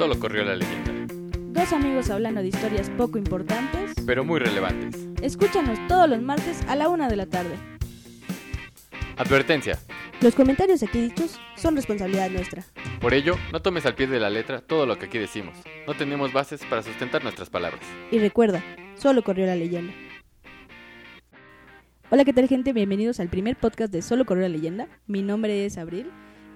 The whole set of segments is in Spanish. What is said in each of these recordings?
Solo corrió la leyenda, Dos amigos hablando de historias poco importantes. pero muy relevantes. Escúchanos todos los martes a la una de la tarde. Advertencia. Los comentarios aquí dichos son responsabilidad nuestra. Por ello, no tomes al pie de la letra todo lo que aquí decimos. No tenemos bases para sustentar nuestras palabras. Y recuerda, solo corrió la leyenda. Hola, ¿qué tal gente? Bienvenidos al primer podcast de Solo corrió la leyenda. Mi nombre es Abril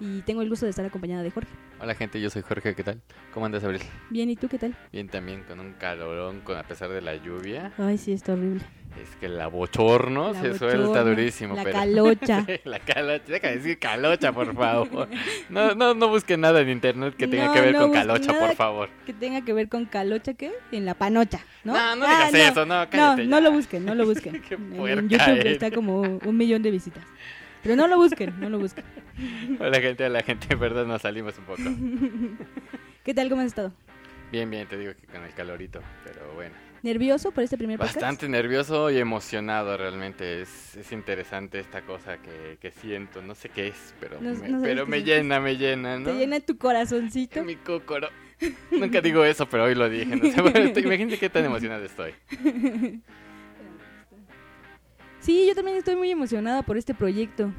y tengo el gusto de estar acompañada de Jorge. Hola gente, yo soy Jorge, ¿qué tal? ¿Cómo andas, Abril? Bien, ¿y tú qué tal? Bien también, con un calorón, con, a pesar de la lluvia. Ay, sí, está horrible. Es que la bochorno La se suelta bochorno, durísimo. la pero... calocha. la calocha, deja de decir calocha, por favor. No, no, no busquen nada en internet que tenga No, que ver no con calocha, por favor. Que tenga que ver con calocha, ¿qué? En la panocha, ¿no? No, no Ah, digas eso, no, cállate No, ya. no lo busquen, no lo busquen. Qué en YouTube eres. está como un millón de visitas. Pero no lo busquen, no lo busquen. Hola gente, hola gente, en verdad nos salimos un poco. ¿Qué tal? ¿Cómo has estado? Bien, bien, te digo que con el calorito, pero bueno. ¿Nervioso por este primer podcast? Bastante nervioso y emocionado realmente. Es, es interesante esta cosa que, que siento. No sé qué es, pero, No- me, no pero me llena, me llena, ¿no? ¿Te llena tu corazoncito? Mi cócoro. Nunca digo eso, pero hoy lo dije. No sé, bueno, estoy- imagínate qué tan emocionado estoy. Sí, yo también estoy muy emocionada por este proyecto,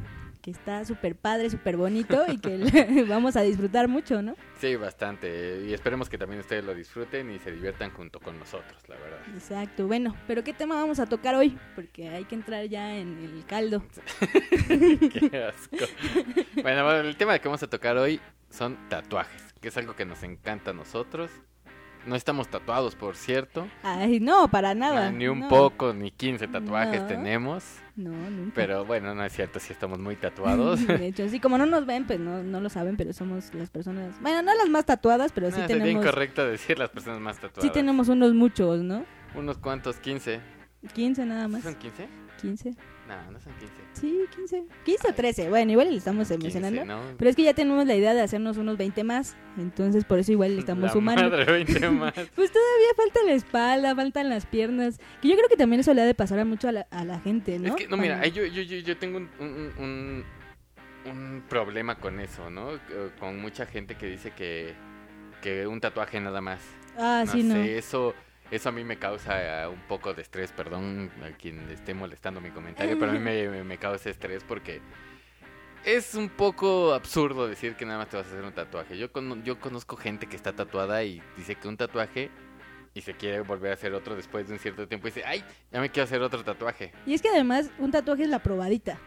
que está súper padre, súper bonito y que vamos a disfrutar mucho, ¿no? Sí, bastante. Y esperemos que también ustedes lo disfruten y se diviertan junto con nosotros, la verdad. Exacto, bueno, pero ¿qué tema vamos a tocar hoy? Porque hay que entrar ya en el caldo. Qué asco. Bueno, el tema que vamos a tocar hoy son tatuajes, que es algo que nos encanta a nosotros. No estamos tatuados, por cierto. Ay, no, para nada. Ah, ni un no. poco, ni 15 tatuajes No. tenemos. No, nunca. Pero bueno, no es cierto, sí estamos muy tatuados. De hecho, sí, como no nos ven, pues no, no lo saben, pero somos las personas, bueno, no las más tatuadas, pero sí sería tenemos, incorrecto decir las personas más tatuadas. sí tenemos unos muchos, ¿no? Unos cuantos, 15. 15 nada más. ¿Son 15? 15. No, no son 15. Sí, 15. 15 o 13. Bueno, igual le estamos 15, emocionando. ¿no? Pero es que ya tenemos la idea de hacernos unos 20 más. Entonces, por eso igual le estamos La sumando. Madre, 20 más. Pues todavía falta la espalda, faltan las piernas. Que yo creo que también eso le ha de pasar a mucho a la, a la gente, ¿no? Es que, no, mira, yo, yo, yo, yo tengo un, un, un, un problema con eso, ¿no? Con mucha gente que dice que, que un tatuaje nada más. Ah, no sí, no. sé, eso, eso a mí me causa eh, un poco de estrés, perdón a quien le esté molestando mi comentario, pero a mí me, causa estrés porque es un poco absurdo decir que nada más te vas a hacer un tatuaje. Yo, yo conozco gente que está tatuada y dice que un tatuaje y se quiere volver a hacer otro después de un cierto tiempo y dice, ay, ya me quiero hacer otro tatuaje. Y es que además un tatuaje es la probadita.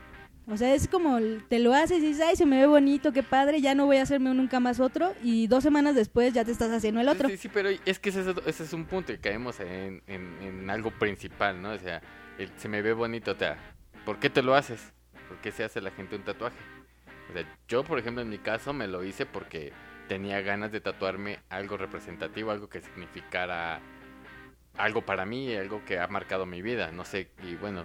O sea, es como te lo haces y dices, ay, se me ve bonito, qué padre, ya no voy a hacerme nunca más otro. Y dos semanas después ya te estás haciendo el otro. Sí, sí, pero es que ese, es- ese es un punto y caemos en, en- en algo principal, ¿no? O sea, el- se me ve bonito, o sea, ¿por qué te lo haces? ¿Por qué se hace la gente un tatuaje? O sea, yo, por ejemplo, en mi caso me lo hice porque tenía ganas de tatuarme algo representativo, algo que significara algo para mí, algo que ha marcado mi vida, no sé, y bueno,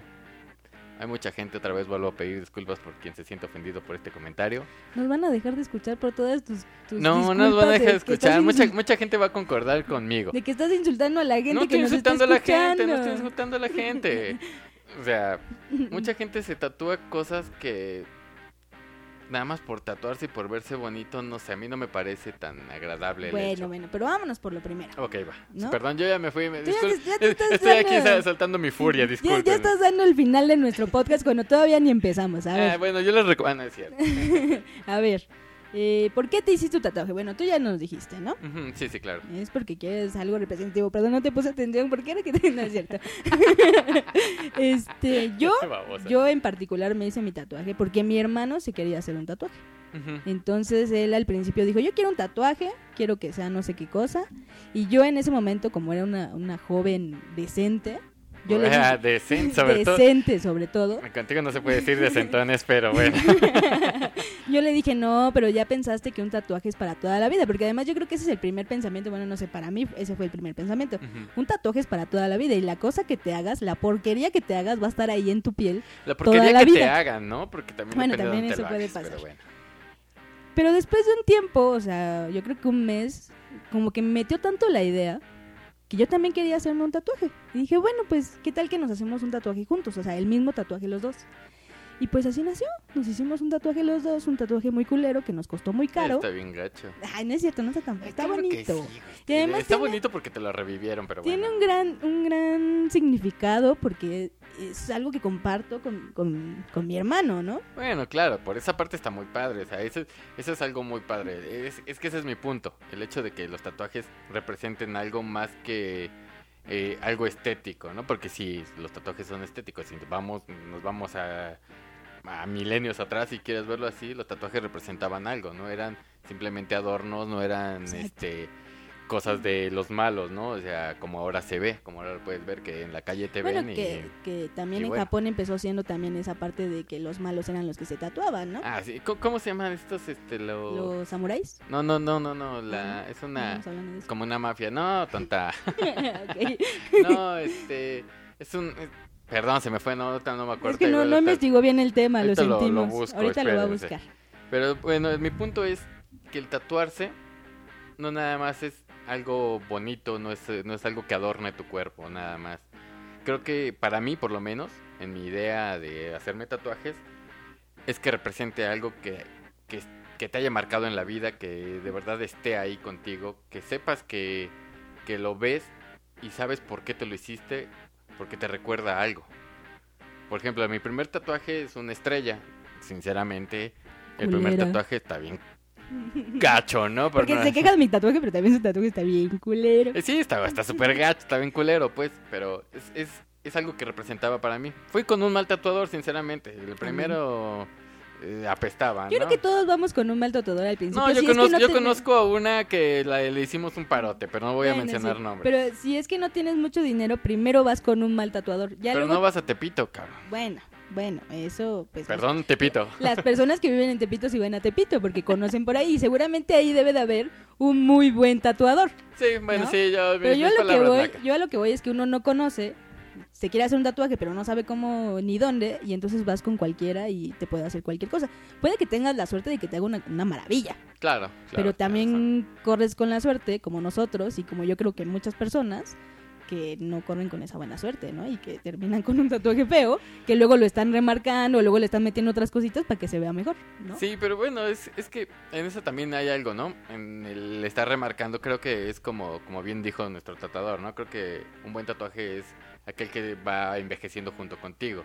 hay mucha gente, otra vez vuelvo a pedir disculpas por quien se siente ofendido por este comentario. Nos van a dejar de escuchar por todas tus, tus No, no nos van a dejar de escuchar, mucha, mucha gente va a concordar conmigo. De que estás insultando a la gente No que estoy nos está insultando a la gente, no estoy insultando a la gente. O sea, mucha gente se tatúa cosas que nada más por tatuarse y por verse bonito, no sé, a mí no me parece tan agradable el Bueno, hecho. bueno, pero vámonos por lo primero. Ok, va. ¿No? Perdón, yo ya me fui. Me, ya discul- ya Estoy aquí dando- sa- soltando mi furia, Ya, disculpen. ya estás dando el final de nuestro podcast cuando todavía ni empezamos. A ver, Ah, bueno, yo les recomiendo. Ah, no es cierto. a ver. Eh, ¿Por qué te hiciste tu tatuaje? Bueno, tú ya nos dijiste, ¿no? Sí, sí, claro. Es porque quieres algo representativo. Perdón, no te puse atención porque era que te... No es cierto. este, yo, yo en particular me hice mi tatuaje porque mi hermano se quería hacer un tatuaje. Entonces él al principio dijo, yo quiero un tatuaje, quiero que sea no sé qué cosa. Y yo en ese momento, como era una, una joven decente, yo le Ah, dije, decente, sobre todo. decente sobre todo, Contigo no se puede decir decentones, pero bueno. yo le dije, no, pero ya pensaste que un tatuaje es para toda la vida, porque además yo creo que ese es el primer pensamiento, bueno, no sé, para mí ese fue el primer pensamiento. Un tatuaje es para toda la vida y la cosa que te hagas, la porquería que te hagas va a estar ahí en tu piel. La porquería la que te vida. hagan, ¿no? Porque también Bueno, depende de también dónde te eso puede hagas, pero pasar. bueno. Pero después de un tiempo, o sea, yo creo que un mes, como que me metió tanto la idea que yo también quería hacerme un tatuaje. Y dije, bueno, pues, ¿qué tal que nos hacemos un tatuaje juntos? O sea, el mismo tatuaje los dos. Y pues así nació. Nos hicimos un tatuaje los dos, un tatuaje muy culero que nos costó muy caro. Está bien gacho. Ay, no es cierto, no está tan Está Claro bonito. sí, güey. Y además Está tiene- bonito porque te lo revivieron, pero Tiene bueno. un gran, un gran significado porque es algo que comparto con, con, con mi hermano, ¿no? Bueno, claro, por esa parte está muy padre. O sea, eso, eso es algo muy padre. Es, es que ese es mi punto. El hecho de que los tatuajes representen algo más que eh, algo estético, ¿no? Porque sí, los tatuajes son estéticos. Si vamos, nos vamos a, a milenios atrás, si quieres verlo así, los tatuajes representaban algo, ¿no? Eran simplemente adornos, no eran Exacto. este cosas de los malos, ¿no? O sea, como ahora se ve, como ahora lo puedes ver que en la calle te Bueno, ven que, y... que también y en bueno. Japón empezó siendo también esa parte de que los malos eran los que se tatuaban, ¿no? Ah, sí. ¿Cómo, cómo se llaman estos, este, los... Los samuráis. No, no, no, no, no, la... Ah, es una... Como una mafia. No, tonta. No, este... Es un... Perdón, se me fue, no, no me acuerdo. Es que no, no investigó bien el tema, lo ahorita lo- lo sentimos. busco, Ahorita lo va a buscar. Pero bueno, mi punto es que el tatuarse no nada más es algo bonito, no es, no es algo que adorne tu cuerpo, nada más. Creo que para mí, por lo menos, en mi idea de hacerme tatuajes, es que represente algo que, que, que te haya marcado en la vida, que de verdad esté ahí contigo, que sepas que, que lo ves y sabes por qué te lo hiciste, porque te recuerda a algo. Por ejemplo, mi primer tatuaje es una estrella. Sinceramente, el primer tatuaje está bien gacho, ¿no? Por Porque no- se queja de mi tatuaje, pero también su tatuaje está bien culero. Eh, Sí, está está súper gacho, está bien culero, pues, pero es, es, es algo que representaba para mí. Fui con un mal tatuador, sinceramente. El primero eh, apestaba, Yo ¿no? creo que todos vamos con un mal tatuador al principio. No, yo, si es que conozco, no yo te- conozco a una que la- le hicimos un parote, pero no voy a Bueno, mencionar sí, nombres. Pero si es que no tienes mucho dinero, primero vas con un mal tatuador. Ya Pero luego... no vas a Tepito, cabrón. Bueno, bueno, eso pues... Perdón, Tepito. Las personas que viven en Tepito sí van a Tepito porque conocen por ahí y seguramente ahí debe de haber un muy buen tatuador. Sí, bueno, ¿no? sí, yo... Pero yo a lo que voy, yo a lo que voy es que uno no conoce, se quiere hacer un tatuaje pero no sabe cómo ni dónde y entonces vas con cualquiera y te puede hacer cualquier cosa. Puede que tengas la suerte de que te haga una, una maravilla, Claro, claro, pero también corres con la suerte como nosotros y como yo creo que muchas personas que no corren con esa buena suerte, ¿no? Y que terminan con un tatuaje feo, que luego lo están remarcando, luego le están metiendo otras cositas para que se vea mejor, ¿no? Sí, pero bueno, es, es que en eso también hay algo, ¿no? En el estar remarcando, creo que es como, como bien dijo nuestro tatuador, ¿no? Creo que un buen tatuaje es aquel que va envejeciendo junto contigo.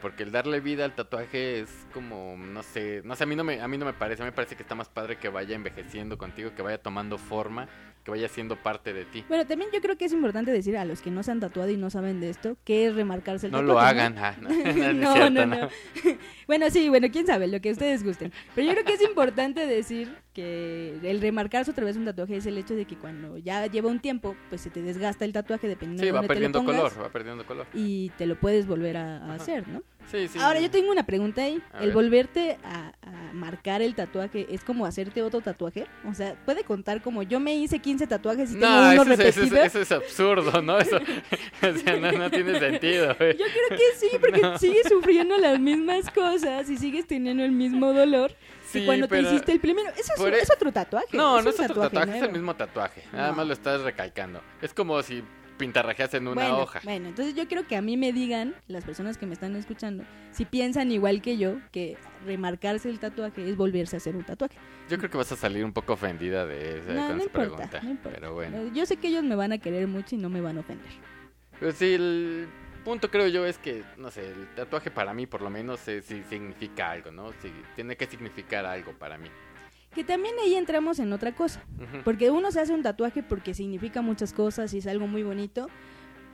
Porque el darle vida al tatuaje es como, no sé, no sé, a mí no me, a mí no me parece, a mí me parece que está más padre que vaya envejeciendo contigo, que vaya tomando forma, que vaya siendo parte de ti. Bueno, también yo creo que es importante decir a los que no se han tatuado y no saben de esto, que es remarcarse el No tatuaje. lo hagan, ah, no, no, no, cierto, no, no. bueno, sí, bueno, quién sabe, lo que ustedes gusten. Pero yo creo que es importante decir que el remarcarse otra vez un tatuaje es el hecho de que cuando ya lleva un tiempo, pues se te desgasta el tatuaje dependiendo Sí, de va dónde te lo perdiendo pongas, color, va perdiendo color. Y te lo puedes volver a, hacer, ¿no? Sí, sí. Ahora, yo tengo una pregunta ahí. A ¿El ver. volverte a, a marcar el tatuaje es como hacerte otro tatuaje? O sea, ¿puede contar como yo me hice 15 tatuajes y tengo No, uno eso es, eso, es, repetido? eso es absurdo, ¿no? Eso, o sea, no, no tiene sentido, güey. Yo creo que sí, porque sigues sufriendo las mismas cosas y sigues teniendo el mismo dolor Sí, que cuando pero- te hiciste el primero. Eso es, por es e- otro tatuaje. No, no es otro tatuaje, es el mismo tatuaje. Nada más lo estás recalcando. Es como si pintarrajeas en una bueno, hoja. Bueno, entonces yo quiero que a mí me digan, las personas que me están escuchando, si piensan igual que yo, que remarcarse el tatuaje es volverse a hacer un tatuaje. Yo creo que vas a salir un poco ofendida de esa No, con no esa importa, pregunta. no importa. Pero bueno. Yo sé que ellos me van a querer mucho y no me van a ofender. Pero sí, el punto creo yo es que, no sé, el tatuaje para mí por lo menos eh, sí significa algo, ¿no? Sí, tiene que significar algo para mí. Que también ahí entramos en otra cosa. Porque uno se hace un tatuaje porque significa muchas cosas y es algo muy bonito.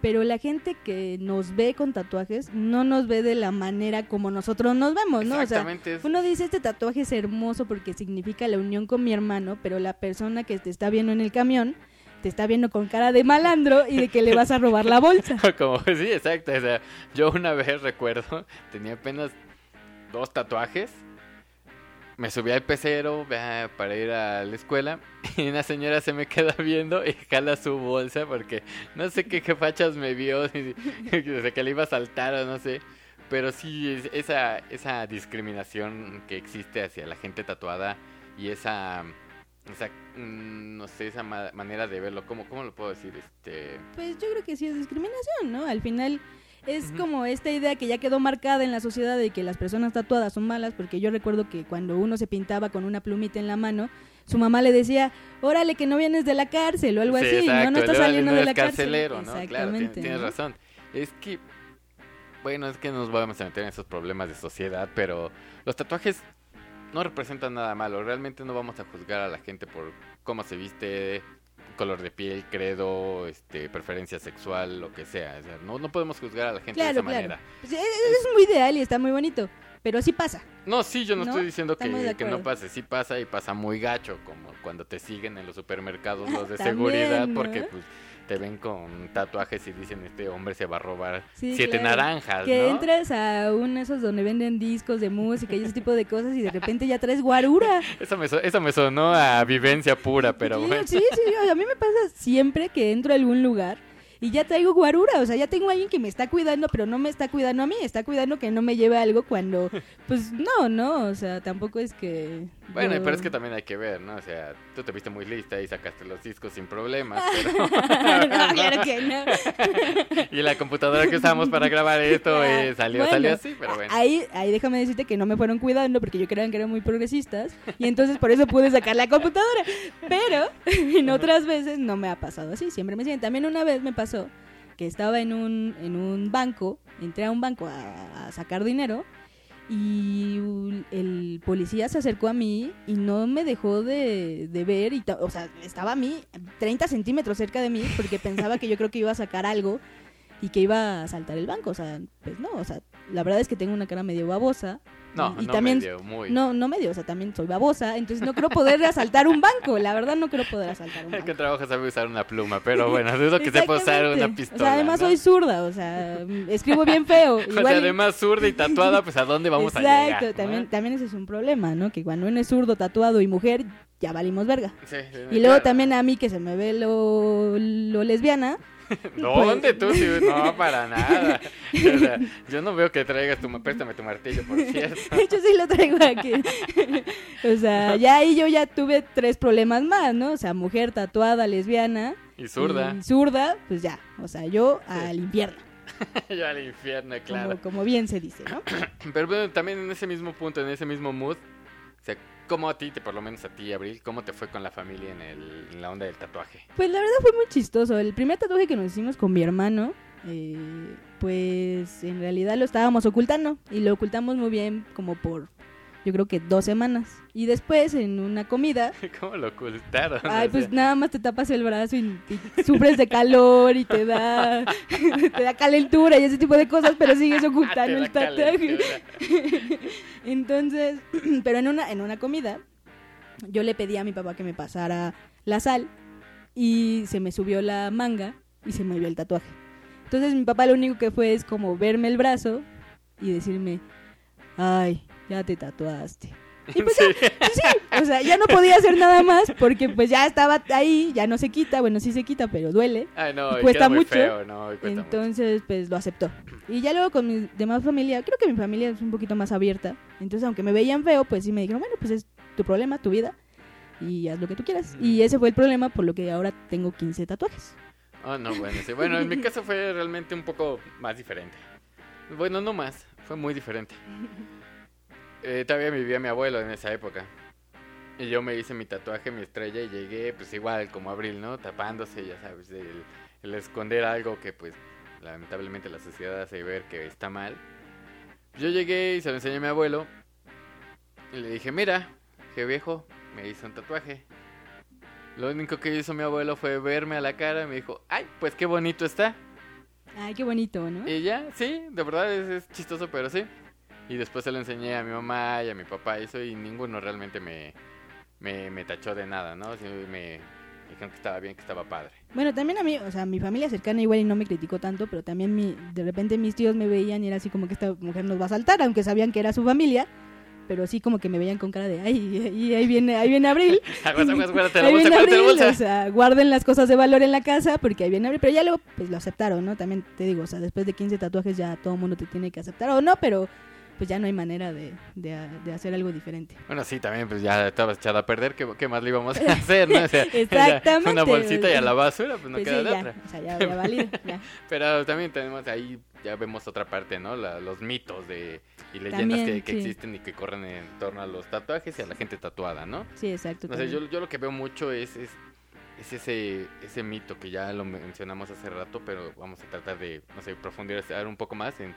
Pero la gente que nos ve con tatuajes no nos ve de la manera como nosotros nos vemos, ¿no? O sea, Exactamente. uno dice este tatuaje es hermoso porque significa la unión con mi hermano, pero la persona que te está viendo en el camión te está viendo con cara de malandro y de que le vas a robar la bolsa. Como, sí, exacto. O sea, yo una vez recuerdo, tenía apenas dos tatuajes. Me subí al pecero para ir a la escuela y una señora se me queda viendo y jala su bolsa porque no sé qué fachas me vio, desde que le iba a saltar o no sé. Pero sí, es- esa, esa discriminación que existe hacia la gente tatuada y esa, mm, no sé, esa ma- manera de verlo, ¿cómo, ¿cómo lo puedo decir? Este... Pues yo creo que sí es discriminación, ¿no? Al final es como esta idea que ya quedó marcada en la sociedad de que las personas tatuadas son malas, porque yo recuerdo que cuando uno se pintaba con una plumita en la mano, su mamá le decía, órale que no vienes de la cárcel o algo Sí, así, exacto, no, no estás saliendo de la cárcel. ¿no? Claro, tienes, Exactamente, tienes ¿no? razón. Es que, bueno, es que nos vamos a meter en esos problemas de sociedad, pero los tatuajes no representan nada malo. Realmente no vamos a juzgar a la gente por cómo se viste, color de piel, credo, este, preferencia sexual, lo que sea. O sea, no, no podemos juzgar a la gente de esa claro. manera. Pues, es, es muy ideal y está muy bonito, pero sí pasa. No, sí, yo no, ¿No? estoy diciendo que, que no pase, sí pasa y pasa muy gacho, como cuando te siguen en los supermercados los de seguridad, ¿no? porque pues te ven con tatuajes y dicen este hombre se va a robar Sí, siete claro. naranjas, Que ¿no? entras a uno de esos donde venden discos de música y ese tipo de cosas y de repente ya traes guarura. Eso me, so- eso me sonó a vivencia pura, pero sí, bueno. sí, sí, a mí me pasa siempre que entro a algún lugar y ya traigo guarura, o sea, ya tengo a alguien que me está cuidando, pero no me está cuidando a mí, está cuidando que no me lleve algo cuando, pues no, no, o sea, tampoco es que... Bueno, yo- pero es que también hay que ver, ¿no? O sea, tú te viste muy lista y sacaste los discos sin problemas, pero... no, claro que no. y la computadora que usamos para grabar esto eh, salió, bueno, salió así, pero bueno. Ahí, ahí déjame decirte que no me fueron cuidando porque yo creían que eran muy progresistas y entonces por eso pude sacar la computadora. Pero en otras veces no me ha pasado así, siempre me siguen. También una vez me pasó que estaba en un, en un banco, entré a un banco a, a sacar dinero y el policía se acercó a mí y no me dejó de, de ver, y o sea, estaba a mí 30 centímetros cerca de mí porque pensaba que yo creo que iba a sacar algo y que iba a saltar el banco, o sea, pues no, o sea, la verdad es que tengo una cara medio babosa. No, y, no también medio, muy. no no medio, o sea, también soy babosa, entonces no creo poder asaltar un banco, la verdad no creo poder asaltar un El que banco. trabaja sabe usar una pluma, pero bueno, dudo que sepa usar una pistola. O sea, además ¿no? soy zurda, o sea, mm, escribo bien feo. O sea, Igual, además zurda y tatuada, pues a dónde vamos Exacto, a llegar. ¿no? también, también ese es un problema, ¿no? Que cuando uno es zurdo, tatuado y mujer, ya valimos verga. Sí, sí, Y luego claro. también a mí que se me ve lo, lo lesbiana, ¿Dónde tú? Pues Sí, no, para nada. O sea, yo no veo que traigas tu... Préstame tu martillo, por cierto. Hecho, sí lo traigo aquí. o sea, ya ahí yo ya tuve tres problemas más, ¿no? O sea, mujer tatuada, lesbiana. Y zurda. y zurda, pues ya. O sea, yo al infierno, Yo al infierno, claro. como, como bien se dice, ¿no? Pero bueno, también en ese mismo punto, en ese mismo mood, o sea, ¿cómo a ti, por lo menos a ti, Abril, cómo te fue con la familia en, el, en la onda del tatuaje? Pues la verdad fue muy chistoso. El primer tatuaje que nos hicimos con mi hermano, eh, pues en realidad lo estábamos ocultando. Y lo ocultamos muy bien, como por, yo creo que dos semanas. Y después, en una comida, ¿Cómo lo ocultaron? Ay, O pues nada más te tapas el brazo y, y sufres de calor y te da te da calentura y ese tipo de cosas, pero sigues te ocultando el tatuaje. Entonces, pero en una en una comida yo le pedí a mi papá que me pasara la sal y se me subió la manga y se me vio el tatuaje. Entonces mi papá lo único que fue es como verme el brazo y decirme, "Ay, ya te tatuaste." Y pues Sí. Sí, o sea, ya no podía hacer nada más porque pues ya estaba ahí, ya no se quita, bueno, sí se quita, pero duele. Ay, no, Y cuesta mucho. feo, no, y cuesta Entonces, pues lo aceptó. Y ya luego con mi demás familia, creo que mi familia es un poquito más abierta. Entonces, aunque me veían feo, pues sí me dijeron, bueno, pues es tu problema, tu vida. Y haz lo que tú quieras. Y ese fue el problema por lo que ahora tengo 15 tatuajes. mucho. Oh, no, bueno, sí. Bueno, en mi caso fue realmente un poco más diferente. Bueno, no más, fue muy diferente. Eh, todavía vivía mi abuelo en esa época. Y yo me hice mi tatuaje, mi estrella, y llegué, pues igual, como Abril, ¿no? Tapándose, ya sabes, el, el esconder algo que, pues, lamentablemente la sociedad hace ver que está mal. Yo llegué y se lo enseñé a mi abuelo. Y le dije, mira, qué viejo, me hizo un tatuaje. Lo único que hizo mi abuelo fue verme a la cara y me dijo, ay, pues qué bonito está. Ay, qué bonito, ¿no? Y ya, sí, de verdad es, es chistoso, pero sí. Y después se lo enseñé a mi mamá y a mi papá y eso y ninguno realmente me, me, me tachó de nada, ¿no? Sí, me dijeron que estaba bien, que estaba padre. Bueno, también a mí, o sea, mi familia cercana igual y no me criticó tanto, pero también mi, de repente mis tíos me veían y era así como que esta mujer nos va a saltar, aunque sabían que era su familia, pero sí como que me veían con cara de, ay, ahí, ahí viene, ahí viene Abril. Aguas, aguas, guárdate la ahí bolsa, viene guárdate la Abril, bolsa. o sea, guarden las cosas de valor en la casa porque ahí viene Abril, pero ya luego pues lo aceptaron, ¿no? También te digo, o sea, después de 15 tatuajes ya todo el mundo te tiene que aceptar o no, pero pues ya no hay manera de, de, de hacer algo diferente. Bueno, sí, también pues ya estaba echado a perder, ¿qué, qué más le íbamos a hacer? ¿no? O sea, Exactamente. Una bolsita y a la basura, pues no Pues queda sí, de ya, otra. o sea, ya, ya válido, ya. Pero también tenemos ahí, ya vemos otra parte, ¿no? La- los mitos de, y leyendas También, que, que sí. existen y que corren en torno a los tatuajes y a la gente tatuada, ¿no? Sí, exacto. No sé, yo, yo lo que veo mucho es, es, es ese, ese mito que ya lo mencionamos hace rato, pero vamos a tratar de, no sé, profundizar un poco más en,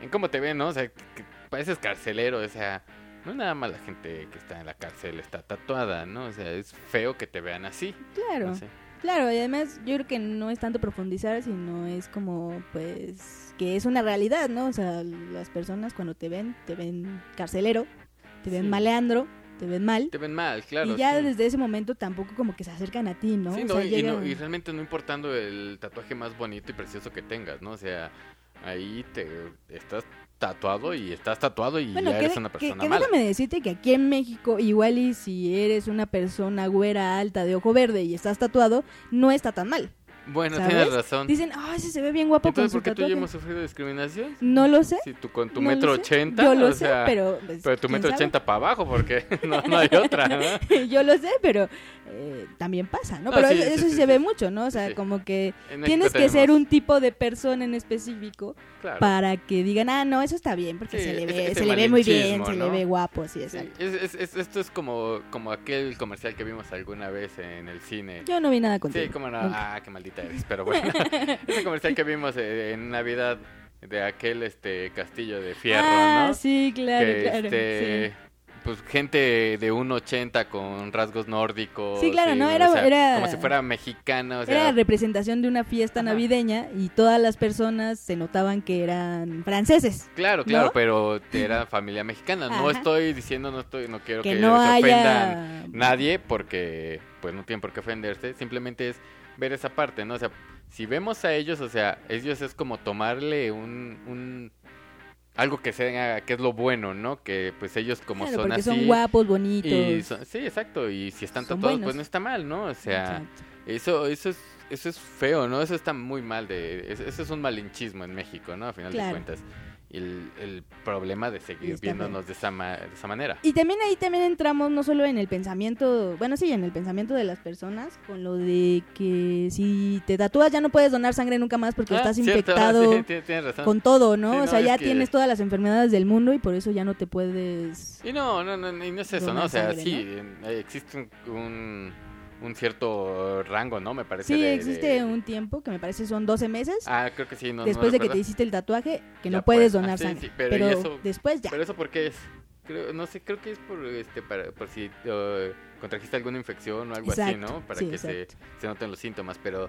en cómo te ven, ¿no? O sea, que pareces carcelero, o sea, no nada más la gente que está en la cárcel está tatuada, ¿no? O sea, es feo que te vean así. Claro. No sé. Claro, y además yo creo que no es tanto profundizar, sino es como, pues, que es una realidad, ¿no? O sea, las personas cuando te ven, te ven carcelero, te ven Sí. maleandro, te ven mal. Te ven mal, claro. y ya sí. desde ese momento tampoco como que se acercan a ti, ¿no? Sí, O no, sea, y, no- y realmente no importando el tatuaje más bonito y precioso que tengas, ¿no? O sea, ahí te estás tatuado y estás tatuado y Bueno, ya que, eres una que- persona que mala. déjame decirte que aquí en México, igual y si eres una persona güera, alta, de ojo verde y estás tatuado, no está tan mal. Bueno, ¿sabes? tienes razón. Dicen, ah, ese se ve bien guapo con Entonces, su ¿por qué tú y yo tatuaje. hemos sufrido discriminación? No lo sé. Si tú con tu no metro ochenta, Yo lo o sé, sea, pero... pues, pero tu ¿quién metro ochenta para abajo, porque no, no hay otra, ¿no? Yo lo sé, pero eh, también pasa, ¿no? No, pero sí, eso, sí, eso sí sí, se ve mucho, ¿no? O sea, como que En tienes que ser un tipo de persona en específico claro. para que digan, ah, no, eso está bien, porque se le ve, se le ve muy bien, se le ve guapo, sí, exacto. es- es- es- esto es como, como aquel comercial que vimos alguna vez en el cine. Yo no vi nada contigo. Sí, nunca. Ah, qué maldita eres. Pero bueno, ese comercial que vimos eh, en Navidad de aquel este castillo de fierro, ah, ¿no? sí, claro, que claro. este, sí. pues gente de 1.80 con rasgos nórdicos. Sí, claro, y, ¿no? o Era- sea, era- como si fuera mexicana, o sea, Era representación de una fiesta Ajá. navideña y todas las personas se notaban que eran franceses. Claro, claro, ¿no? pero era familia mexicana. No Ajá. estoy diciendo, no estoy, no quiero que, Que no se ofendan haya... nadie porque pues no tienen por qué ofenderse, simplemente es ver esa parte, ¿no? O sea, si vemos a ellos, o sea, ellos es como tomarle un, un algo que sea que es lo bueno, ¿no? Que pues ellos como Claro, son porque así son guapos, bonitos. y son- sí, exacto, y si están Son tatuados buenos. pues no está mal, ¿no? O sea, Exacto. eso eso es eso es feo, ¿no? Eso está muy mal de eso, eso es un malinchismo en México, ¿no? A final Claro. de cuentas. El, el problema de seguir viéndonos de esa, ma- de esa manera. Y también ahí también entramos no solo en el pensamiento, bueno, sí, en el pensamiento de las personas, con lo de que si te tatúas ya no puedes donar sangre nunca más porque Ah, estás cierto, infectado sí, ti- tienes razón. con todo, ¿no? Sí, o no, sea, ya que- tienes todas las enfermedades del mundo y por eso ya no te puedes... Y no, no, no, y no es eso, ¿no? O sea, sangre, sí, eh, existe un, un, un cierto rango, ¿no? Me parece. Sí, de- existe de- un tiempo que me parece son 12 meses Ah, creo que sí, no. no después de que te hiciste el tatuaje que Ya no puedes donar Ah, sí, sangre. sí, pero pero ¿y eso? después ya. Pero eso por qué es? Creo, no sé, creo que es por, este, para, por si contrajiste alguna infección o algo así, ¿no? Para sí, que se, se noten los síntomas, pero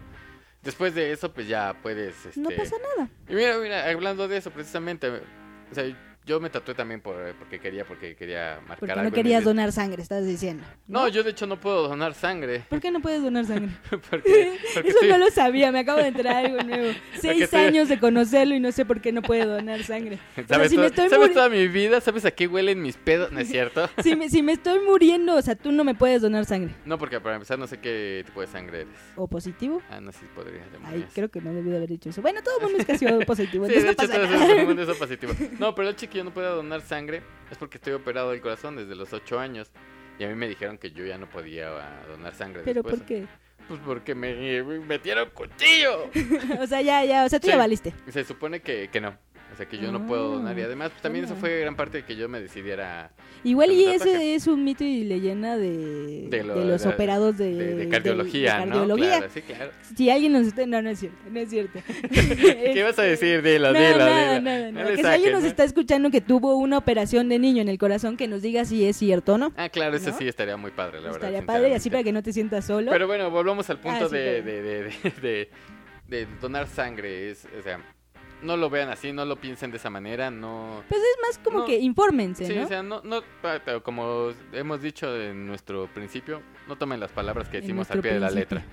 después de eso, pues ya puedes, este... No pasa nada. Y mira, mira, hablando de eso precisamente, o sea, yo me tatué también por, porque quería, porque quería marcar Porque algo no querías donar sangre, estás diciendo. No, yo de hecho no puedo donar sangre, ¿Por qué no puedes donar sangre? porque, porque Eso estoy- no lo sabía, me acabo de enterar algo nuevo. Seis estoy- años de conocerlo y no sé por qué no puede donar sangre. ¿Sabes, si me to- estoy sabes muri- toda mi vida? ¿Sabes a qué huelen mis pedos? ¿No es cierto? Si me, si me estoy muriendo, o sea, tú no me puedes donar sangre. No, porque para empezar no sé qué tipo de sangre eres. ¿O positivo? Ah, no sé si podría. Ay, demonios. creo que no debí de haber dicho eso. Bueno, todo el mundo es casi positivo, Sí, entonces de no hecho pasa todo nada. es un mundo eso positivo. No, pero el hecho que yo no pueda donar sangre es porque estoy operado del corazón desde los 8 años. Y a mí me dijeron que yo ya no podía ah, donar sangre ¿Pero después. por qué? Pues porque me, me metieron cuchillo. o sea, ya, ya, o sea, tú Sí. ya valiste. Se supone que, que no. O sea, que yo no puedo donar. Y Ah, además, pues, también eso fue gran parte de que yo me decidiera Igual y ese es un mito y leyenda de, de, lo- de los operados de, de, cardiología, de ¿no? cardiología. Claro, sí, claro. Si alguien nos está... No, no es cierto, no es cierto. ¿Qué vas a decir? Dilo, No, dilo, nada, dilo. No Que si alguien nos ¿no? está escuchando que tuvo una operación de niño en el corazón, que nos diga si es cierto o no. Ah, claro, eso ¿No? sí estaría muy padre, la verdad. Estaría padre y así para que no te sientas solo. Pero bueno, volvamos al punto Ah, sí, de, pero- de, de, de, de- de donar sangre. Es, o sea, no lo vean así, no lo piensen de esa manera, no... Pues es más como No. que infórmense, Sí, ¿no? o sea, no, no, como hemos dicho en nuestro principio, no tomen las palabras que decimos al pie de la letra.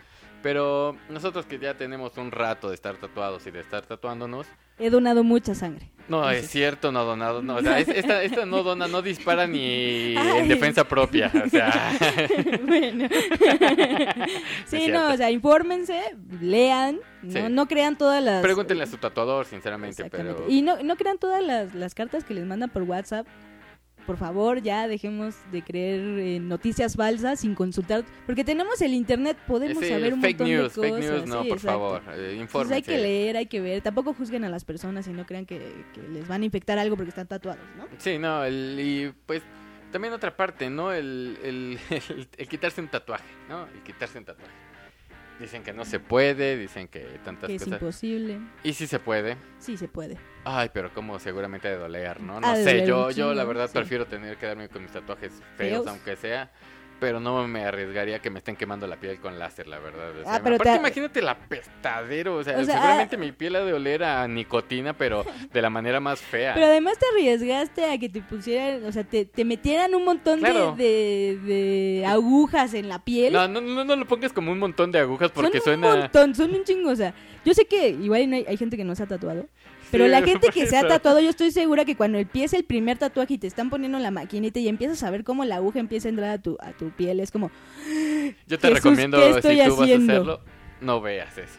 Pero nosotros que ya tenemos un rato de estar tatuados y de estar tatuándonos, He donado mucha sangre. no, es cierto, no donado, no, o sea, es- esta, esta no dona, no dispara ni Ay. en defensa propia, o sea, bueno. sí, no, o sea, infórmense, lean, no, Sí. no crean todas las... pregúntenle a su tatuador, sinceramente, pero... Y no, no crean todas las, las cartas que les mandan por WhatsApp. Por favor, ya dejemos de creer en noticias falsas sin consultar. Porque tenemos el internet, podemos saber un fake montón news, de cosas. fake news, no, sí, por exacto. favor, eh, hay que leer, hay que ver. Tampoco juzguen a las personas y no crean que, que les van a infectar algo porque están tatuados, ¿no? Sí, no, el- y pues también otra parte, ¿no? El, el, el- el quitarse un tatuaje, ¿no? El quitarse un tatuaje. Dicen que no se puede, dicen que tantas Que es cosas. imposible. Y sí se puede. Sí se puede. Ay, pero como seguramente de doler, ¿no? No sé, yo, yo la verdad sí. prefiero tener que darme con mis tatuajes feos, Feos. aunque sea. Pero no me arriesgaría que me estén quemando la piel con láser, la verdad. O sea, Ah, pero aparte, te- imagínate la pestadero. O sea, O sea, seguramente ah- mi piel ha de oler a nicotina, pero de la manera más fea. Pero además te arriesgaste a que te pusieran, o sea, te, te metieran un montón de- Claro. de, de agujas en la piel. No, no, no, no lo pongas como un montón de agujas porque son suena. un montón, son un chingo, o sea, yo sé que igual hay, hay gente que no se ha tatuado, pero Sí, la gente que se ha tatuado, yo estoy segura que cuando empieza el primer tatuaje y te están poniendo la maquinita y empiezas a ver cómo la aguja empieza a entrar a tu, a tu piel, es como, Yo te recomiendo, ¿qué si estoy tú vas a hacerlo, no veas eso.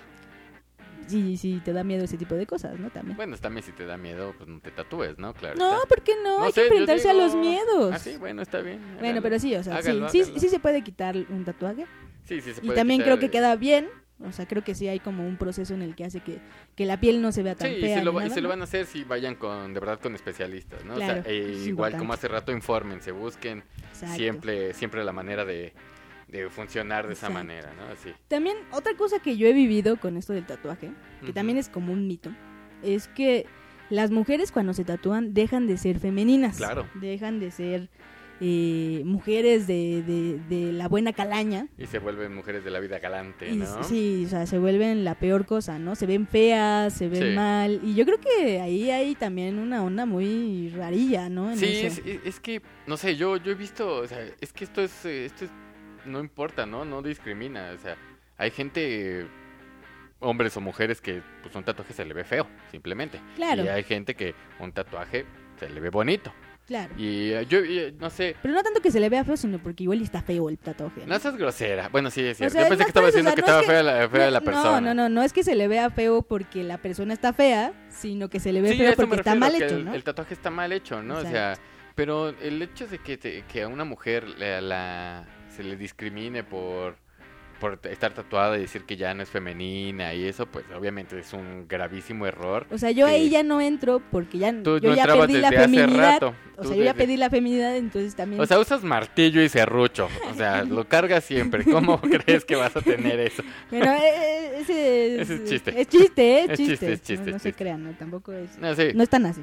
sí, sí, te da miedo ese tipo de cosas, ¿no? También. Bueno, también si te da miedo, pues no te tatúes, ¿no? Claro. No, está. ¿por qué no? No Hay sé, que enfrentarse a los miedos. Ah, sí, bueno, está bien. Bueno, pero sí, o sea, Hágalo, sí, sí, hágalo. sí se puede quitar un tatuaje. Sí, sí, se Y puede también quitar, creo que queda bien. O sea, creo que sí hay como un proceso en el que hace que, que la piel no se vea tan Sí, y fea. se, lo, y se lo van a hacer si vayan con, de verdad, con especialistas, ¿no? O sea, es igual como hace rato, infórmense, busquen Exacto. siempre, siempre la manera de, de funcionar de esa manera, ¿no? Así. También otra cosa que yo he vivido con esto del tatuaje, que también es como un mito, es que las mujeres cuando se tatúan dejan de ser femeninas. Claro. Dejan de ser eh, mujeres de, de- de la buena calaña. Y se vuelven mujeres de la vida galante, Y ¿no? sí, o sea, se vuelven la peor cosa, ¿no? Se ven feas, se ven Sí. mal. Y yo creo que ahí hay también una onda muy rarilla, ¿no? En Sí, es, es que, no sé, yo, yo he visto, o sea, es que esto es, esto es, no importa, ¿no? No discrimina, o sea, hay gente, hombres o mujeres que, pues, un tatuaje se le ve feo, simplemente. Claro. Y hay gente que un tatuaje se le ve bonito. Claro. Y eh, yo, eh, no sé, Pero no tanto que se le vea feo, sino porque igual está feo el tatuaje. ¿no? no seas grosera. Bueno, sí, es O cierto. sea, yo pensé no que estaba o diciendo que no estaba es que- fea, la, fea la No, persona. No, no, no es que se le vea feo porque la persona está fea, sino que se le ve Sí, feo porque está mal hecho, el, ¿no? el tatuaje está mal hecho, ¿no? O sea, pero el hecho de que, te- que a una mujer la, la- se le discrimine por, por estar tatuada y decir que ya no es femenina y eso, pues obviamente es un gravísimo error. O sea, yo ahí ya no entro porque ya Tú yo no ya perdí la feminidad. rato. O sea, yo ya pedí la feminidad, entonces también O sea, usas martillo y serrucho. O sea, lo cargas siempre. ¿Cómo crees que vas a tener eso? Bueno, eh, eh, ese es, Ese es chiste. Es chiste, ¿eh? Es chiste. chiste, es chiste, No, se crean, ¿no? tampoco es. No, sí. No es tan así.